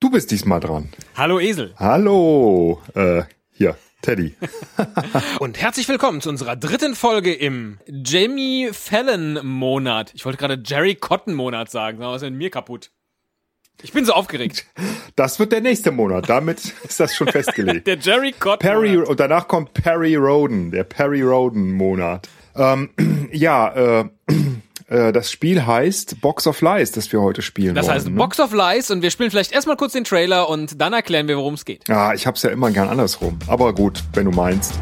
Du bist diesmal dran. Hallo Esel. Hallo, äh, hier, Teddy. Und herzlich willkommen zu unserer dritten Folge im Jamie Fallon Monat. Ich wollte gerade Jerry Cotton Monat sagen, aber was ist denn mir kaputt? Ich bin so aufgeregt. Das wird der nächste Monat. Damit ist das schon festgelegt. Der Jerry Cotton. Perry Monat. und danach kommt Perry Roden, der Perry Roden Monat. Ähm, ja, äh, das Spiel heißt Box of Lies, das wir heute spielen Das wollen. heißt ne? Box of Lies und wir spielen vielleicht erstmal kurz den Trailer und dann erklären wir, worum es geht. Ja, ich hab's ja immer gern andersrum. Aber gut, wenn du meinst.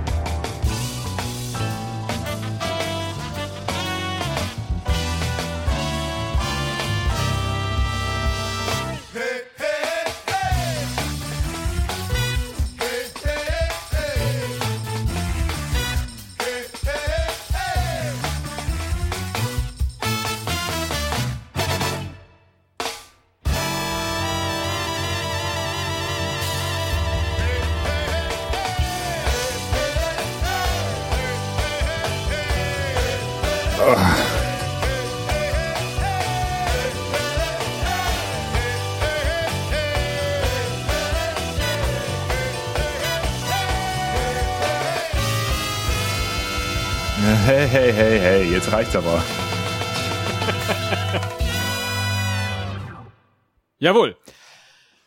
Hey, hey, hey, hey, jetzt reicht's aber. Jawohl.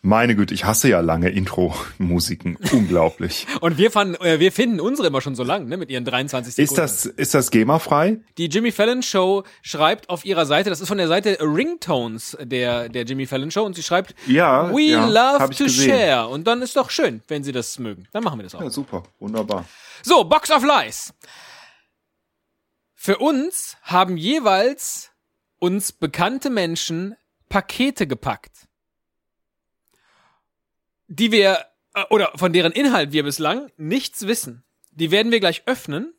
Meine Güte, ich hasse ja lange Intro-Musiken. Unglaublich. Und wir, fanden, äh, wir finden unsere immer schon so lang, ne, mit ihren 23 Sekunden. Ist das, ist das GEMA-frei? Die Jimmy Fallon Show schreibt auf ihrer Seite, das ist von der Seite Ringtones der, der Jimmy Fallon Show und sie schreibt, Ja, We ja, love to gesehen. share. Und dann ist doch schön, wenn sie das mögen. Dann machen wir das auch. Ja, super, wunderbar. So, Box of Lies. Für uns haben jeweils uns bekannte Menschen Pakete gepackt, die wir, äh, oder von deren Inhalt wir bislang nichts wissen. Die werden wir gleich öffnen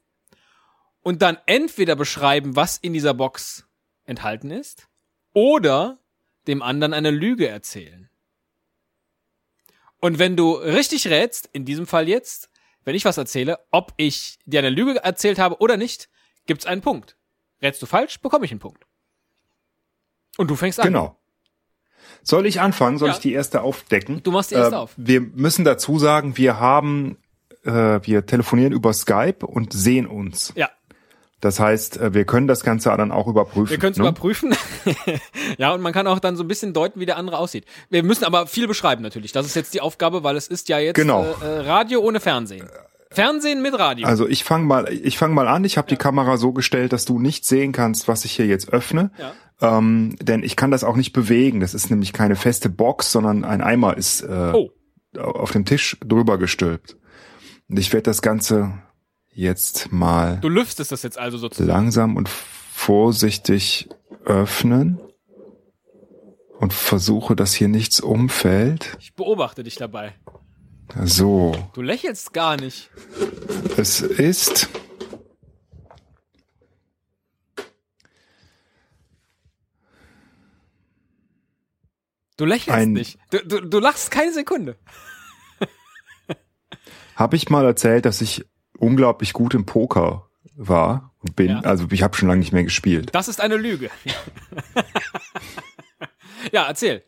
und dann entweder beschreiben, was in dieser Box enthalten ist, oder dem anderen eine Lüge erzählen. Und wenn du richtig rätst, in diesem Fall jetzt, wenn ich was erzähle, ob ich dir eine Lüge erzählt habe oder nicht, gibt's einen Punkt. Rätst du falsch, bekomme ich einen Punkt. Und du fängst an. Genau. Soll ich anfangen? Soll Ja. ich die erste aufdecken? Du machst die erste Äh, auf. Wir müssen dazu sagen, wir haben, äh, wir telefonieren über Skype und sehen uns. Ja, Das heißt, äh, wir können das Ganze dann auch überprüfen. wir können es ne? überprüfen. ja, und man kann auch dann so ein bisschen deuten, wie der andere aussieht. Wir müssen aber viel beschreiben natürlich. Das ist jetzt die Aufgabe, weil es ist ja jetzt Genau. äh, äh, Radio ohne Fernsehen. Fernsehen mit Radio. Also ich fange mal, ich fange mal an. Ich habe die Kamera so gestellt, dass du nicht sehen kannst, was ich hier jetzt öffne. Ja. Ähm, denn ich kann das auch nicht bewegen. Das ist nämlich keine feste Box, sondern ein Eimer ist äh, oh, auf dem Tisch drüber gestülpt. Und ich werde das Ganze jetzt mal du lüftest das jetzt also sozusagen. langsam und vorsichtig öffnen und versuche, dass hier nichts umfällt. Ich beobachte dich dabei. So, Du lächelst gar nicht. es ist Du lächelst Ein- nicht. Du, du, du lachst keine Sekunde. Habe ich mal erzählt, dass ich unglaublich gut im Poker war und bin. Ja. Also ich habe schon lange nicht mehr gespielt. Das ist eine Lüge. ja, erzähl.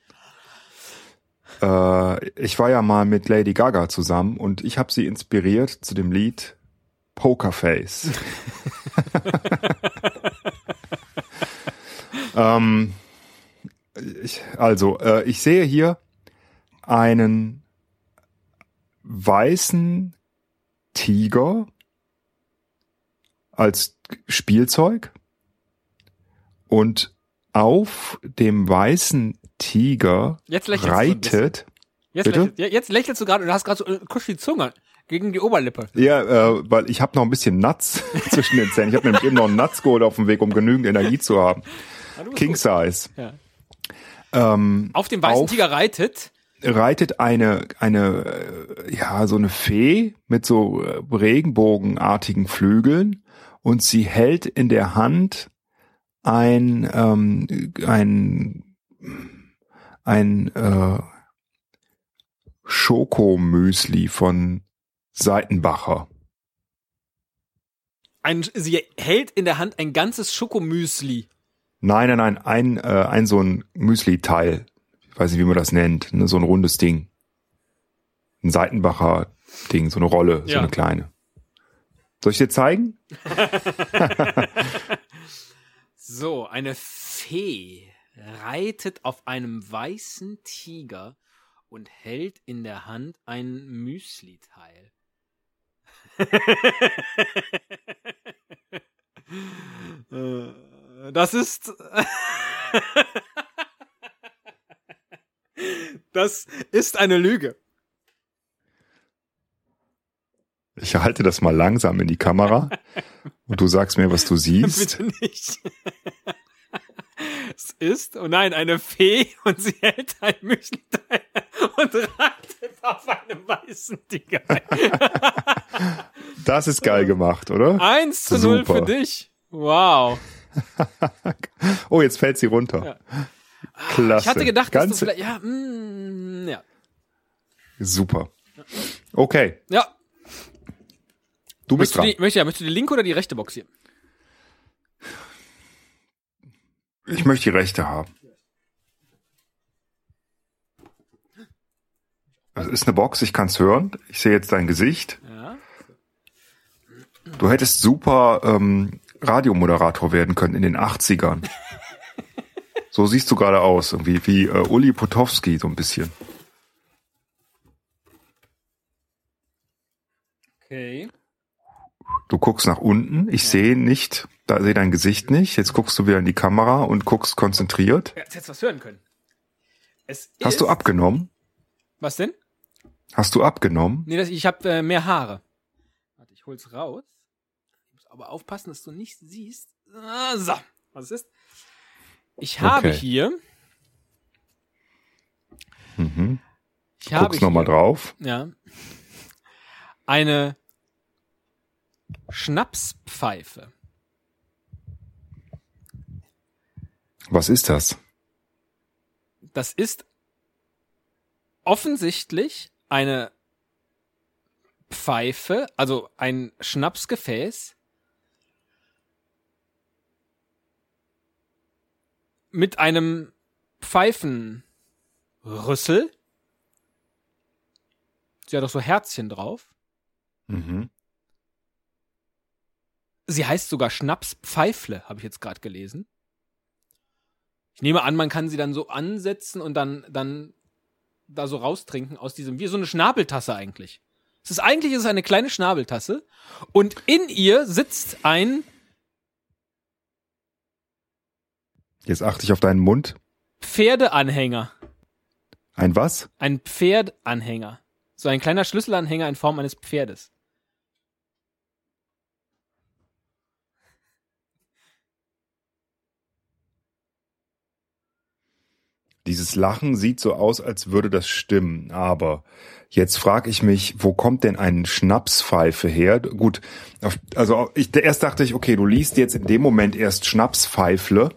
Äh, ich war ja mal mit Lady Gaga zusammen und ich habe sie inspiriert zu dem Lied Pokerface. ähm, ich, also, äh, ich sehe hier einen weißen Tiger als Spielzeug und auf dem weißen Tiger reitet. Jetzt, Bitte? lächelst, jetzt lächelst du gerade und hast gerade so äh, kusch die Zunge gegen die Oberlippe. Ja, äh, weil ich habe noch ein bisschen Nuts zwischen den Zähnen. Ich habe nämlich eben noch einen Nuts geholt auf dem Weg, um genügend Energie zu haben. Ja, King gut. Size. Ja. Ähm, Auf dem weißen Auf- Tiger reitet. reitet eine eine äh, ja so eine Fee mit so äh, Regenbogenartigen Flügeln und sie hält in der Hand ein ähm, ein ein äh, Schokomüsli von Seitenbacher. Ein, sie hält in der Hand ein ganzes Schokomüsli. Nein, nein, nein, ein, äh, ein so ein Müsli-Teil. ich weiß nicht, wie man das nennt, ne, so ein rundes Ding. Ein Seitenbacher Ding, so eine Rolle, so Ja. eine kleine. Soll ich dir zeigen? So, eine Fee reitet auf einem weißen Tiger und hält in der Hand ein Müsli-Teil. Äh, das ist. das ist eine Lüge. Ich halte das mal langsam in die Kamera und du sagst mir, was du siehst. Bitte nicht. Es ist, oh nein, eine Fee und sie hält ein Müsli-Teil und reitet auf einem weißen Tiger. Das ist geil gemacht, oder? Eins zu null für dich. Wow. Oh, jetzt fällt sie runter. Klasse. Ich hatte gedacht, dass Ganz du vielleicht, ja, mm, ja. super. Okay, Ja, du bist möchtest du, dran. die, möchtest, ja, möchtest du die linke oder die rechte Box hier? Ich möchte die Rechte haben. Das ist eine Box, ich kann es hören. Ich sehe jetzt dein Gesicht. Ja. Du hättest super ähm, Radiomoderator werden können in den 80ern. So siehst du gerade aus, irgendwie wie äh, Uli Potowski so ein bisschen. Okay. Du guckst nach unten, ich sehe nicht, da sehe dein Gesicht nicht. Jetzt guckst du wieder in die Kamera und guckst konzentriert. Ja, jetzt hättest du was hören können. Es Hast du abgenommen? Was denn? Hast du abgenommen? Nee, das, ich habe äh, mehr Haare. Warte, ich hol's raus. Ich muss aber aufpassen, dass du nicht siehst. Ah, so, was ist. Ich habe Okay. hier. Mhm. Ich habe Guckst nochmal drauf. Ja. Eine Schnapspfeife. Was ist das? Das ist offensichtlich eine Pfeife, also ein Schnapsgefäß mit einem Pfeifenrüssel. Sie hat auch so Herzchen drauf. Mhm. Sie heißt sogar Schnapspfeifle, habe ich jetzt gerade gelesen. Ich nehme an, man kann sie dann so ansetzen und dann, dann da so raustrinken aus diesem, wie so eine Schnabeltasse eigentlich. Es ist eigentlich ist es eine kleine Schnabeltasse und in ihr sitzt ein Jetzt achte ich auf deinen Mund. Pferdeanhänger. Ein was? Ein Pferdanhänger. So ein kleiner Schlüsselanhänger in Form eines Pferdes. Dieses Lachen sieht so aus, als würde das stimmen, aber jetzt frage ich mich, wo kommt denn ein Schnapspfeife her? Gut, also ich erst dachte ich, okay, du liest jetzt in dem Moment erst Schnapspfeifle,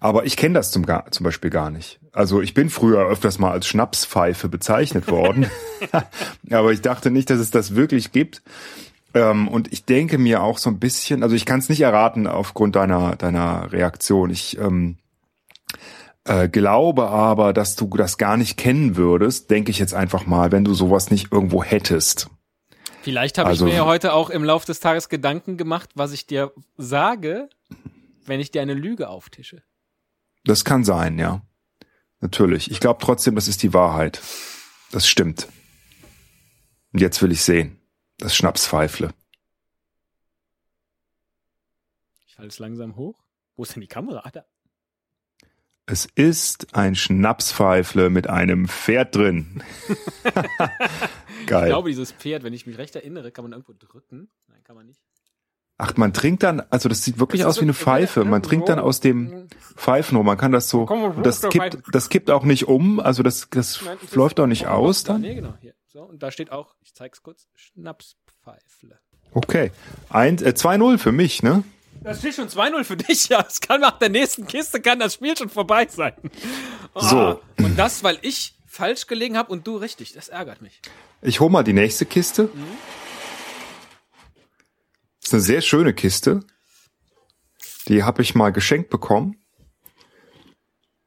aber ich kenne das zum, zum Beispiel gar nicht. Also ich bin früher öfters mal als Schnapspfeife bezeichnet worden, aber ich dachte nicht, dass es das wirklich gibt. Ähm, und ich denke mir auch so ein bisschen, also ich kann es nicht erraten aufgrund deiner deiner Reaktion. Ich ähm, äh, glaube aber, dass du das gar nicht kennen würdest, denke ich jetzt einfach mal, wenn du sowas nicht irgendwo hättest. Vielleicht habe Also- ich mir ja heute auch im Laufe des Tages Gedanken gemacht, was ich dir sage, wenn ich dir eine Lüge auftische. Das kann sein, ja. Natürlich. Ich glaube trotzdem, das ist die Wahrheit. Das stimmt. Und jetzt will ich sehen. Das Schnapspfeifle. Ich halte es langsam hoch. Wo ist denn die Kamera? Ah, da. Es ist ein Schnapspfeifle mit einem Pferd drin. Ich Geil. glaube, dieses Pferd, wenn ich mich recht erinnere, kann man irgendwo drücken. Nein, kann man nicht. Ach, man trinkt dann, also das sieht wirklich Das aus wie eine Pfeife. Man trinkt dann aus dem Pfeifenrohr. Man kann das so, das kippt, das kippt auch nicht um. Also das, das Nein, läuft auch nicht aus dann. Nee, genau, hier. So, und da steht auch, ich zeig's kurz, Schnapspfeifle. Okay. Ein, äh, 2-0 für mich, ne? Das steht schon 2-0 für dich, ja. Es kann nach der nächsten Kiste kann das Spiel schon vorbei sein. So. Ah, Und das, weil ich falsch gelegen habe und du richtig. Das ärgert mich. Ich hol mal die nächste Kiste. Das ist eine sehr schöne Kiste. Die habe ich mal geschenkt bekommen.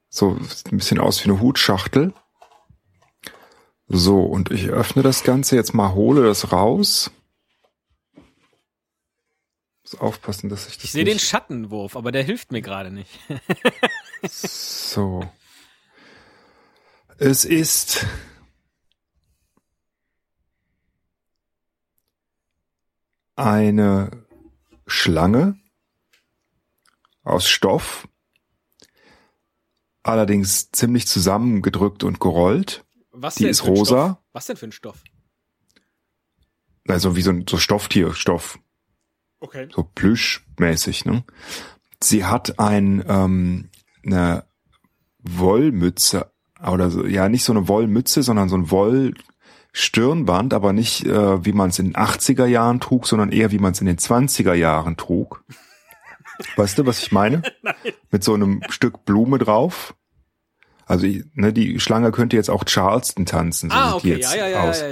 So sieht ein bisschen aus wie eine Hutschachtel. So, und ich öffne das Ganze jetzt mal, hole das raus. Muss aufpassen, dass ich das Ich sehe den Schattenwurf, aber der hilft mir gerade nicht. So. Es ist eine Schlange aus Stoff, allerdings ziemlich zusammengedrückt und gerollt. Was Die ist rosa. Stoff? Was denn für ein Stoff? Also wie so ein so Stofftierstoff, Okay. so plüschmäßig. Ne? Sie hat ein ähm, eine Wollmütze oder so, ja nicht so eine Wollmütze, sondern so ein Wollstirnband, aber nicht äh, wie man es in den 80er Jahren trug, sondern eher wie man es in den 20er Jahren trug. Weißt du, was ich meine? Mit so einem Stück Blume drauf. Also ne, die Schlange könnte jetzt auch Charleston tanzen. So Ah, sieht die okay, jetzt ja, ja, ja, aus.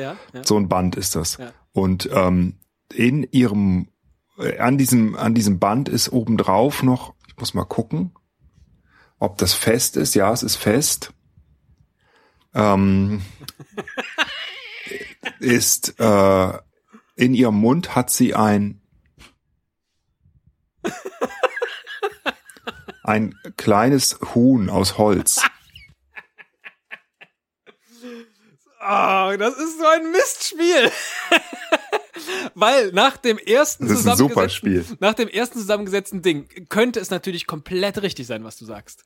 So ein Band ist das. Und ähm, in ihrem, an diesem, an diesem Band ist obendrauf noch, ich muss mal gucken, ob das fest ist. Ja, es ist fest. Ähm, ist äh, in ihrem Mund hat sie ein ein kleines Huhn aus Holz. Ah, das ist so ein Mistspiel. Weil nach dem ersten Das ist ein super zusammengesetzten- Spiel. nach dem ersten zusammengesetzten Ding könnte es natürlich komplett richtig sein, was du sagst.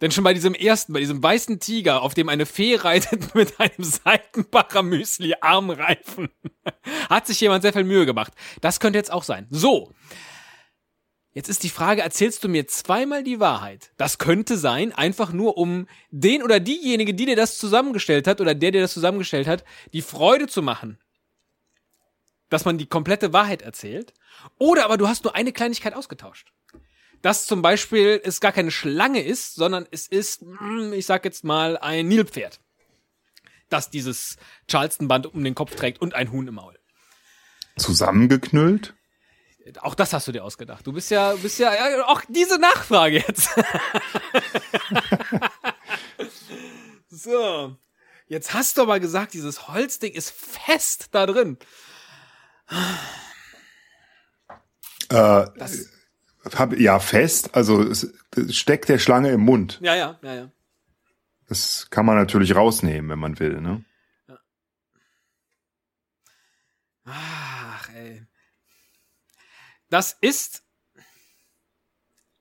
Denn schon bei diesem ersten, bei diesem weißen Tiger, auf dem eine Fee reitet mit einem Seitenbacher Müsli Armreifen, hat sich jemand sehr viel Mühe gemacht. Das könnte jetzt auch sein. So. Jetzt ist die Frage, erzählst du mir zweimal die Wahrheit? Das könnte sein, einfach nur um den oder diejenige, die dir das zusammengestellt hat oder der dir das zusammengestellt hat, die Freude zu machen, dass man die komplette Wahrheit erzählt. Oder aber du hast nur eine Kleinigkeit ausgetauscht. Dass zum Beispiel es gar keine Schlange ist, sondern es ist, mm, ich sag jetzt mal, ein Nilpferd. Das dieses Charleston-Band um den Kopf trägt und ein Huhn im Maul. Zusammengeknüllt? Auch das hast du dir ausgedacht. Du bist ja, bist ja, ja auch diese Nachfrage jetzt. so. Jetzt hast du aber gesagt, dieses Holzding ist fest da drin. Äh, hab, ja, fest. Also es, es steckt der Schlange im Mund. ja, ja, ja, ja. Das kann man natürlich rausnehmen, wenn man will. Ne? Ach, ey. Das ist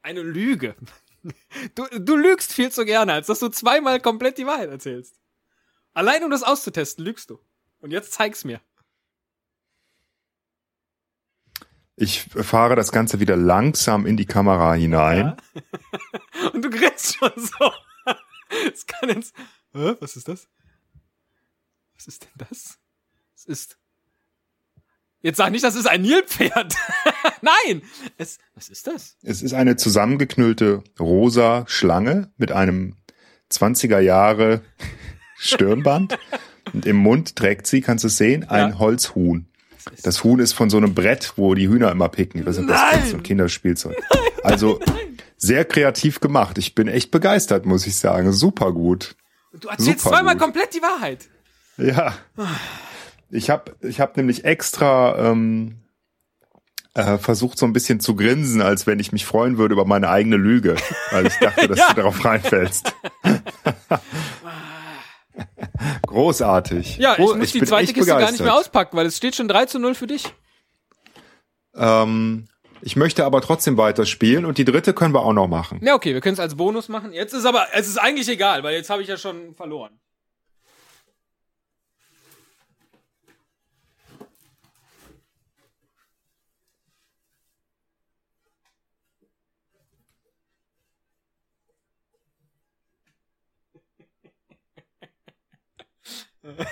eine Lüge. Du, du lügst viel zu gerne, als dass du zweimal komplett die Wahrheit erzählst. Allein um das auszutesten, lügst du. Und jetzt zeig's mir. Ich fahre das Ganze wieder langsam in die Kamera hinein. Und du grinst schon so. Es kann jetzt. Hä? Was ist das? Was ist denn das? Es ist. Jetzt sag nicht, das ist ein Nilpferd. Nein! Es, was ist das? Es ist eine zusammengeknüllte rosa Schlange mit einem 20er Jahre Stirnband. Und im Mund trägt sie, kannst du es sehen, ein Ja. Holzhuhn. Das Huhn ist von so einem Brett, wo die Hühner immer picken. Das ist das Nein! kennst du, ein Kinderspielzeug. Also sehr kreativ gemacht. Ich bin echt begeistert, muss ich sagen. Super gut. Du erzählst Super zweimal gut. komplett die Wahrheit. Ja. Ich habe ich hab nämlich extra ähm, äh, versucht so ein bisschen zu grinsen, als wenn ich mich freuen würde über meine eigene Lüge, weil ich dachte, dass Ja. du darauf reinfällst. Großartig. Ja, ich Gro- muss die bin zweite Kiste gar nicht mehr begeistert. auspacken, weil es steht schon 3 zu 0 für dich. Ähm, ich möchte aber trotzdem weiterspielen und die dritte können wir auch noch machen. Ja, okay, wir können es als Bonus machen. Jetzt ist aber, es ist eigentlich egal, weil jetzt habe ich ja schon verloren.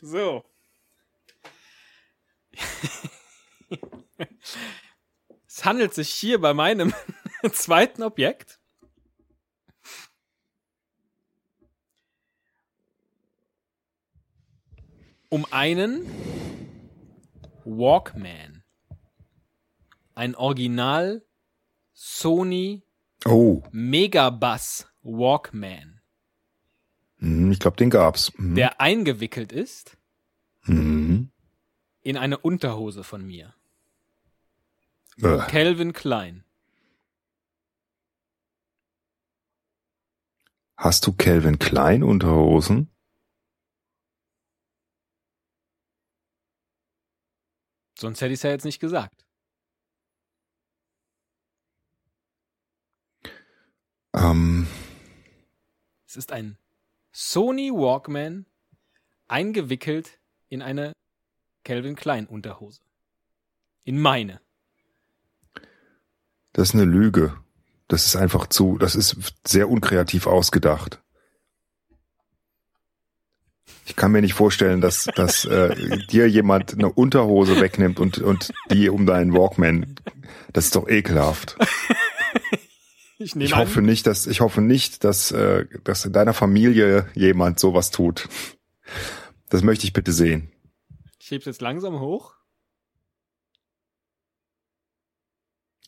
So. Es handelt sich hier bei meinem zweiten Objekt um einen Walkman. Ein Original Sony Oh, Megabass Walkman, ich glaube, den gab's. Hm. der eingewickelt ist Hm. in eine Unterhose von mir. Äh, Calvin Klein. Hast du Calvin Klein Unterhosen? Sonst hätte ich es ja jetzt nicht gesagt. Ähm, Es ist ein Sony Walkman eingewickelt in eine Calvin Klein Unterhose. In meine. das ist eine Lüge. Das ist einfach zu, das ist sehr unkreativ ausgedacht. Ich kann mir nicht vorstellen, dass, dass äh, dir jemand eine Unterhose wegnimmt und, und die um deinen Walkman. Das ist doch ekelhaft. Ich Ich hoffe nicht, dass ich hoffe nicht, dass, äh, dass in deiner Familie jemand sowas tut. Das möchte ich bitte sehen. Ich heb's jetzt langsam hoch.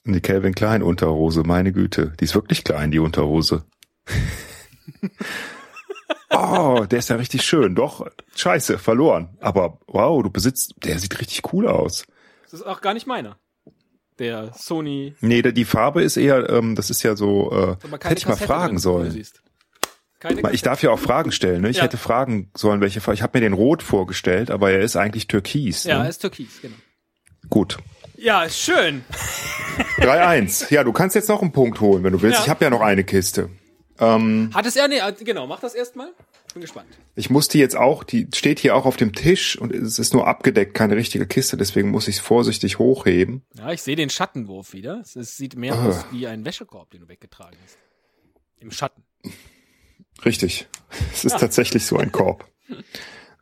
Die Calvin Klein Unterhose, meine Güte, die ist wirklich klein, die Unterhose. oh, der ist ja richtig schön. Doch, scheiße, verloren. Aber wow, du besitzt, der sieht richtig cool aus. Das ist auch gar nicht meiner. Der Sony. Nee, die Farbe ist eher, ähm, das ist ja so, äh, hätte ich mal Kassette fragen drin, sollen. Mal, Ich darf ja auch Fragen stellen, ne? Ich Ja. hätte fragen sollen, welche Farbe. Ich habe mir den rot vorgestellt, aber er ist eigentlich türkis. Ja, Ne? ist türkis, genau. Gut. Ja, ist schön. 3-1. Ja, du kannst jetzt noch einen Punkt holen, wenn du willst. Ja. Ich habe ja noch eine Kiste. Ähm, Hat es ja, nee, genau, mach das erstmal. Bin gespannt. ich muss die jetzt auch, die steht hier auch auf dem Tisch und es ist nur abgedeckt, keine richtige Kiste, deswegen muss ich es vorsichtig hochheben. Ja, ich sehe den Schattenwurf wieder. Es, es sieht mehr Ah. aus wie ein Wäschekorb, den du weggetragen hast. Im Schatten. Richtig. Es ist Ja. tatsächlich so ein Korb.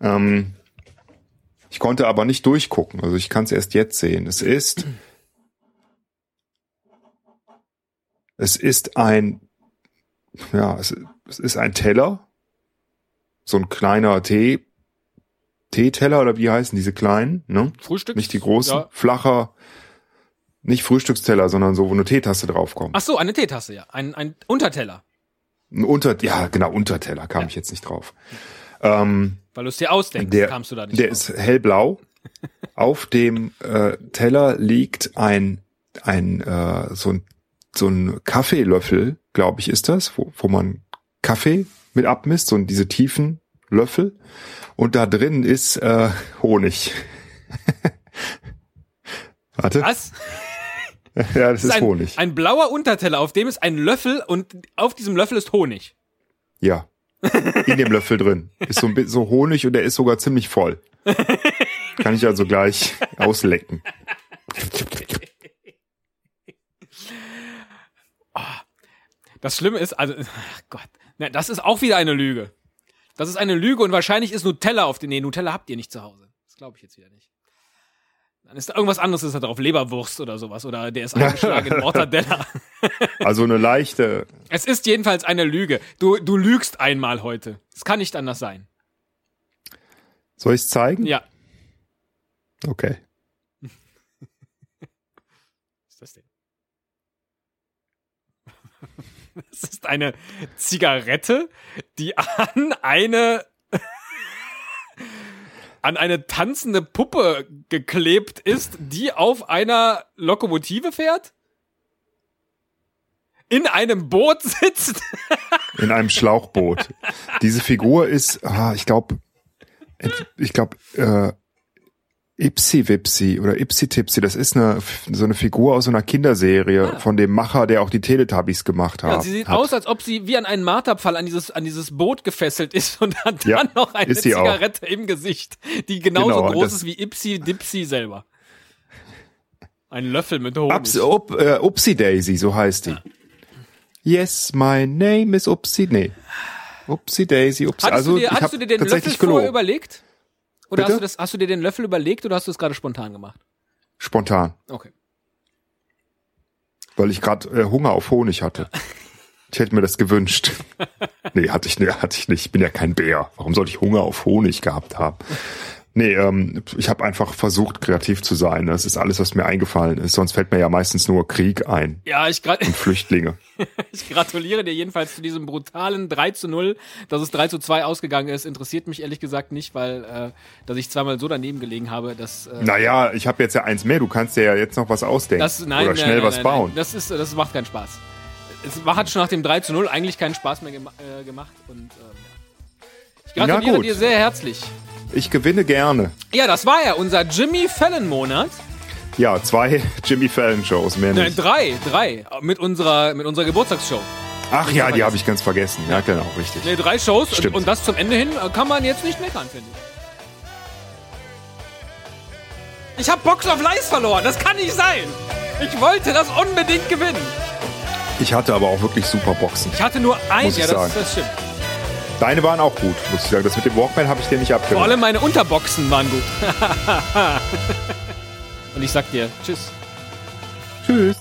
ähm, ich konnte aber nicht durchgucken, also ich kann es erst jetzt sehen. Es ist, es ist ein, ja, es, es ist ein Teller, so ein kleiner Tee, Teeteller oder wie heißen diese kleinen, ne? Frühstück? Nicht die großen, Ja. flacher, nicht Frühstücksteller, sondern so, wo eine Teetasse draufkommt. Ach so, eine Teetasse, ja. Ein, ein Unterteller. Ein Unter, ja, genau, Unterteller kam Ja. ich jetzt nicht drauf. Ähm, Weil du es dir ausdenkst, der, kamst du da nicht der drauf. ist hellblau. Auf dem äh, Teller liegt ein ein äh, so ein so ein Kaffeelöffel, glaube ich, ist das, wo, wo man Kaffee mit abmisst, so diese tiefen Löffel. Und da drin ist äh, Honig. Warte. Was? Ja, das ist ein, Honig. ein blauer Unterteller, auf dem ist ein Löffel und auf diesem Löffel ist Honig. Ja. In dem Löffel drin. Ist so ein bisschen so Honig und der ist sogar ziemlich voll. Kann ich also gleich auslecken. Das Schlimme ist, also, ach Gott, ne, das ist auch wieder eine Lüge. Das ist eine Lüge und wahrscheinlich ist Nutella auf den, nee, Nutella habt ihr nicht zu Hause. Das glaube ich jetzt wieder nicht. Dann ist da irgendwas anderes ist da drauf, Leberwurst oder sowas oder der ist eingeschlagen in Mortadella. Also eine leichte, Es ist jedenfalls eine Lüge. Du, du lügst einmal heute. Es kann nicht anders sein. soll ich es zeigen? Ja. Okay. Was ist das denn? Das ist eine Zigarette, die an eine an eine tanzende Puppe geklebt ist, die auf einer Lokomotive fährt? In einem Boot sitzt? In einem Schlauchboot. Diese Figur ist, ah, ich glaube, ich glaube, äh, Ipsi Wipsi oder Ipsi Tipsi, das ist eine, so eine Figur aus so einer Kinderserie Ah. von dem Macher, der auch die Teletubbies gemacht hat. Ja, sie sieht hat. aus, als ob sie wie an einen Marterpfahl an dieses, an dieses Boot gefesselt ist und hat Ja, dann noch eine sie auch. Zigarette im Gesicht, die genauso Genau, groß ist wie Ipsi Dipsi selber. Ein Löffel mit Honig. Ups, up, äh, Upsi Daisy, so heißt die. Yes, my name is Upsi, nee. Upsi Daisy, Upsi. Hattest, also du, dir, ich hattest hab du dir den Löffel tatsächlich vorher überlegt? Oder Bitte? hast du, das, hast du dir den Löffel überlegt oder hast du es gerade spontan gemacht? Spontan, Okay. weil ich gerade äh, Hunger auf Honig hatte. Ich hätte mir das gewünscht. Nee, hatte ich, nee, hatte ich nicht. Ich bin ja kein Bär. Warum sollte ich Hunger auf Honig gehabt haben? Nee, ähm, ich habe einfach versucht, kreativ zu sein. Das ist alles, was mir eingefallen ist. Sonst fällt mir ja meistens nur Krieg ein Ja, ich, gra und Flüchtlinge. ich gratuliere dir jedenfalls zu diesem brutalen 3 zu 0. Dass es 3 zu 2 ausgegangen ist, interessiert mich ehrlich gesagt nicht, weil äh, dass ich zweimal so daneben gelegen habe, dass äh, Naja, ich habe jetzt ja eins mehr. Du kannst dir ja jetzt noch was ausdenken. das, nein, Oder nein, schnell nein, was bauen. Das, ist, das macht keinen Spaß. Es hat schon nach dem 3 zu 0 eigentlich keinen Spaß mehr gema äh, gemacht. Und, ja. Ich gratuliere dir sehr herzlich. Ich gewinne gerne. Ja, das war ja unser Jimmy Fallon-Monat. Ja, zwei Jimmy Fallon Shows, mehr Nein, nicht. drei, drei. Mit unserer, mit unserer Geburtstagsshow. Ach ja, die habe ich ganz vergessen. Ja, genau, richtig. Ne, drei Shows und, und das zum Ende hin äh, kann man jetzt nicht meckern, finde ich. Ich habe Box of Lies verloren, das kann nicht sein. Ich wollte das unbedingt gewinnen. Ich hatte aber auch wirklich super Boxen. Ich hatte nur ein, Muss ich ja, das, sagen. das stimmt. Deine waren auch gut, muss ich sagen. Das mit dem Walkman habe ich dir nicht Vor abgenommen. allem meine Unterboxen waren gut. und ich sag dir, tschüss. Tschüss.